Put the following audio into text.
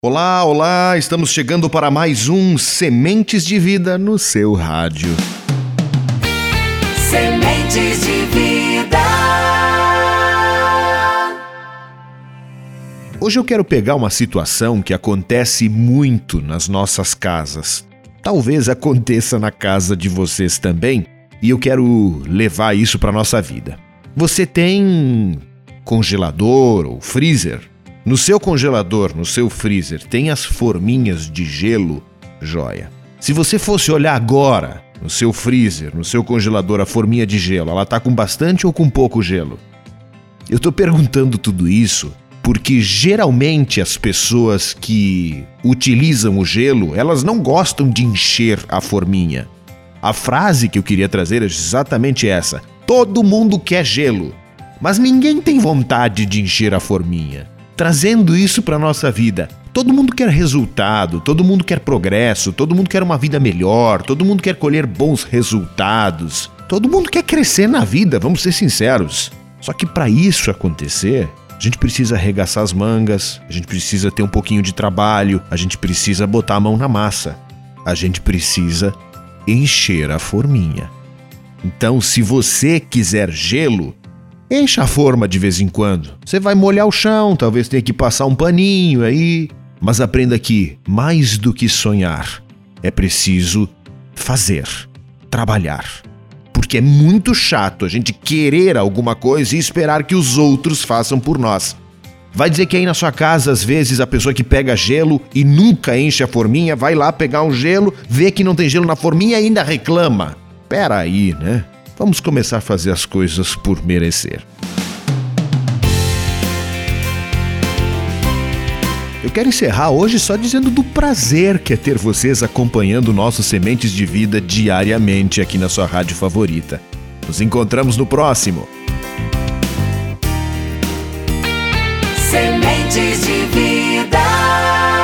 Olá, olá! Estamos chegando para mais um Sementes de Vida no seu rádio. Sementes de vida. Hoje eu quero pegar uma situação que acontece muito nas nossas casas. Talvez aconteça na casa de vocês também, e eu quero levar isso para nossa vida. Você tem congelador ou freezer? No seu congelador, no seu freezer, tem as forminhas de gelo, joia. Se você fosse olhar agora no seu freezer, no seu congelador, a forminha de gelo, ela tá com bastante ou com pouco gelo? Eu tô perguntando tudo isso porque geralmente as pessoas que utilizam o gelo, elas não gostam de encher a forminha. A frase que eu queria trazer é exatamente essa: todo mundo quer gelo, mas ninguém tem vontade de encher a forminha trazendo isso para nossa vida. Todo mundo quer resultado, todo mundo quer progresso, todo mundo quer uma vida melhor, todo mundo quer colher bons resultados. Todo mundo quer crescer na vida, vamos ser sinceros. Só que para isso acontecer, a gente precisa arregaçar as mangas, a gente precisa ter um pouquinho de trabalho, a gente precisa botar a mão na massa. A gente precisa encher a forminha. Então, se você quiser gelo, Encha a forma de vez em quando. Você vai molhar o chão, talvez tenha que passar um paninho aí. Mas aprenda que, mais do que sonhar, é preciso fazer, trabalhar. Porque é muito chato a gente querer alguma coisa e esperar que os outros façam por nós. Vai dizer que aí na sua casa, às vezes, a pessoa que pega gelo e nunca enche a forminha, vai lá pegar um gelo, vê que não tem gelo na forminha e ainda reclama. Pera aí, né? Vamos começar a fazer as coisas por merecer. Eu quero encerrar hoje só dizendo do prazer que é ter vocês acompanhando nossos Sementes de Vida diariamente aqui na sua rádio favorita. Nos encontramos no próximo. Sementes de vida.